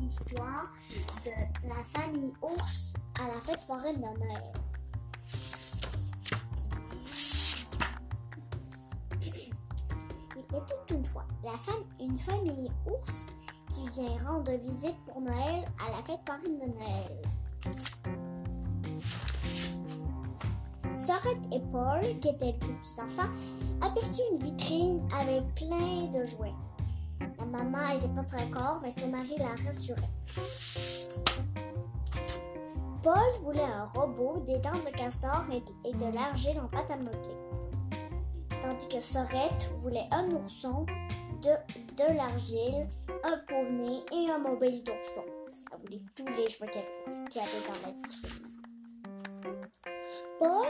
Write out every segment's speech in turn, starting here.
l'histoire de la famille ours à la fête foraine de Noël. Il était une fois la une famille ours qui vient rendre visite pour Noël à la fête foraine de Noël. Sorette et Paul, qui étaient les petits enfants, aperçurent une vitrine avec plein de jouets. Maman n'était pas très d'accord, mais son mari la rassurait. Paul voulait un robot, des dents de castor et, et de l'argile en pâte à modeler. Tandis que Sorette voulait un ourson, de, de l'argile, un poney et un mobile d'ourson. Elle voulait tous les jouets qu'il y avait dans la vitrine. Paul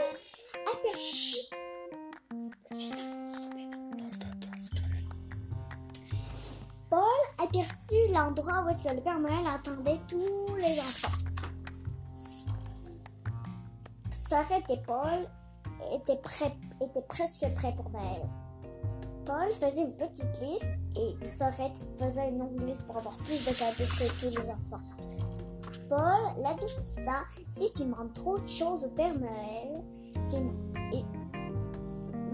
Paul aperçut l'endroit où le Père Noël attendait tous les enfants. Sorette et Paul étaient, prêts, étaient presque prêts pour Noël. Paul faisait une petite liste et Sorette faisait une longue liste pour avoir plus de cadeaux que tous les enfants. Paul l'avertissa si tu demandes trop de choses au Père Noël,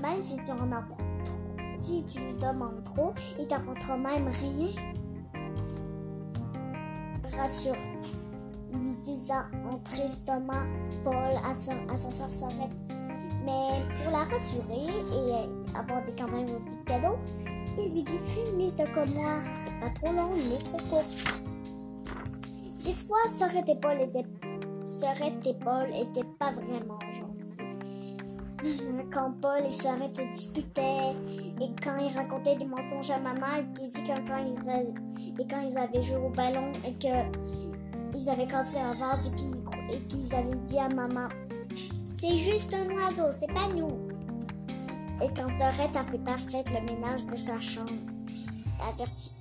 même si tu en apportes trop, si tu lui demandes trop, il t'apportera même rien. Rassure, lui disa en tristement Paul à sa, à sa soeur Sorette. Mais pour la rassurer et apporter quand même un petit cadeau, il lui dit liste comme moi, pas trop longue ni trop courte. Des fois, Sorette et Paul étaient, Sorette et Paul étaient pas vraiment gentils. Quand Paul et Sorette se disputaient et quand ils racontaient des mensonges à maman et dit que quand ils, avaient, joué au ballon et que ils avaient cassé un vase et qu'ils, qu'ils avaient dit à maman C'est juste un oiseau, c'est pas nous. Et quand Sorette a fait le ménage de sa chambre,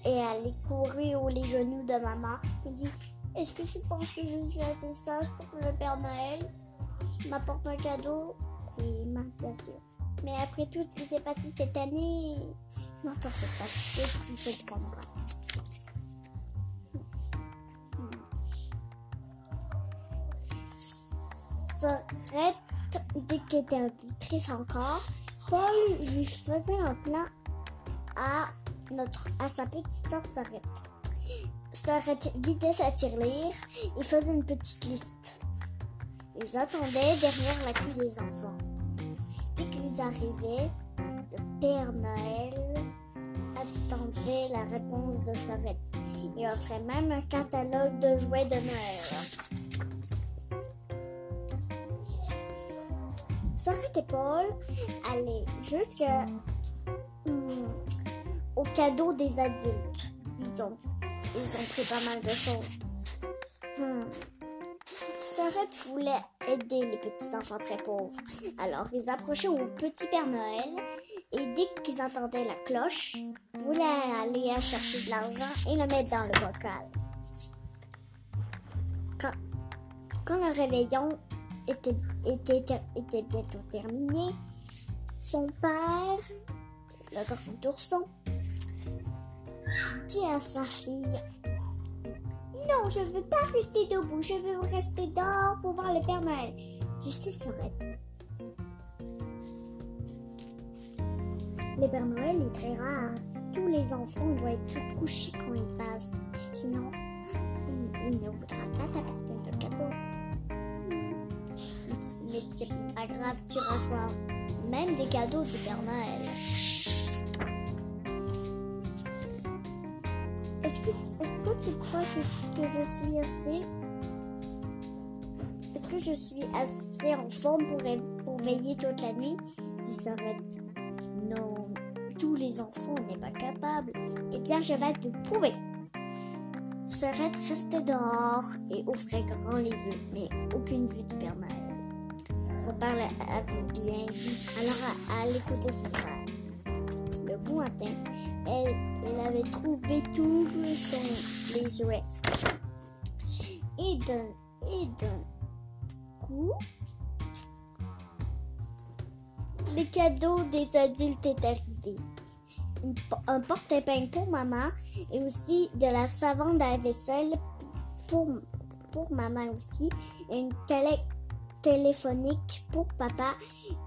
et elle est courue aux les genoux de maman. Et dit est-ce que tu penses que je suis assez sage pour que le Père Noël? M'apporte un cadeau Oui, ma bien sûr. Mais après tout ce qui s'est passé cette année, non, t'en fais pas, tu fais pas dès qu'elle était un peu triste encore, Paul lui faisait un plan à, notre, à sa petite sœur Sorette. Sorette vidait sa tirelire et faisait une petite liste. Ils attendaient derrière la queue des enfants. Dès qu'ils arrivaient, le Père Noël attendait la réponse de Sorette et offrait même un catalogue de jouets de Noël. Sorette et Paul allaient jusqu'à hum, au cadeau des adultes. Ils ont ils ont pris pas mal de choses. Hmm. Sorette voulait aider les petits enfants très pauvres. Alors ils approchaient au petit Père Noël et dès qu'ils entendaient la cloche, voulaient aller chercher de l'argent et le mettre dans le bocal. Quand, le réveillon était, était bientôt terminé, son père, le grand ourson, dit à sa fille Non, je veux pas rester debout, je veux rester dehors pour voir le Père Noël. Tu sais, Sorette. Le Père Noël est très rare. Tous les enfants doivent être couchés quand ils passent. Sinon, il, il ne voudra pas t'apporter de cadeau. Mais c'est pas grave, tu reçois même des cadeaux du Père Noël. Est-ce que, est que tu crois que, je suis assez... Est-ce que je suis assez en forme pour, pour veiller toute la nuit? Dit Sorette. Non, tous les enfants n'est pas capable. Eh bien, je vais te prouver. Sorette restait dehors et ouvrait grand les yeux, mais aucune vue du Père Noël. Repart avait bien dit. Alors, à, à l'écouter son frère le bon matin, elle, avait trouvé tout son, les jouets. Et d'un, et coup, les cadeaux des adultes étaient arrivés. un porte-épingle pour maman et aussi de la savon à vaisselle pour, pour maman aussi, une télé téléphonique pour papa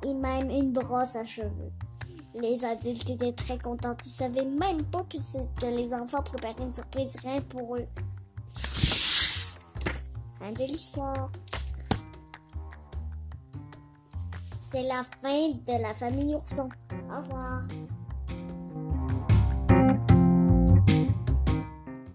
et même une brosse à cheveux. Les adultes étaient très contents. Ils savaient même pas que, que les enfants préparaient une surprise rien pour eux. Fin de l'histoire. C'est la fin de la famille Ourson. Au revoir.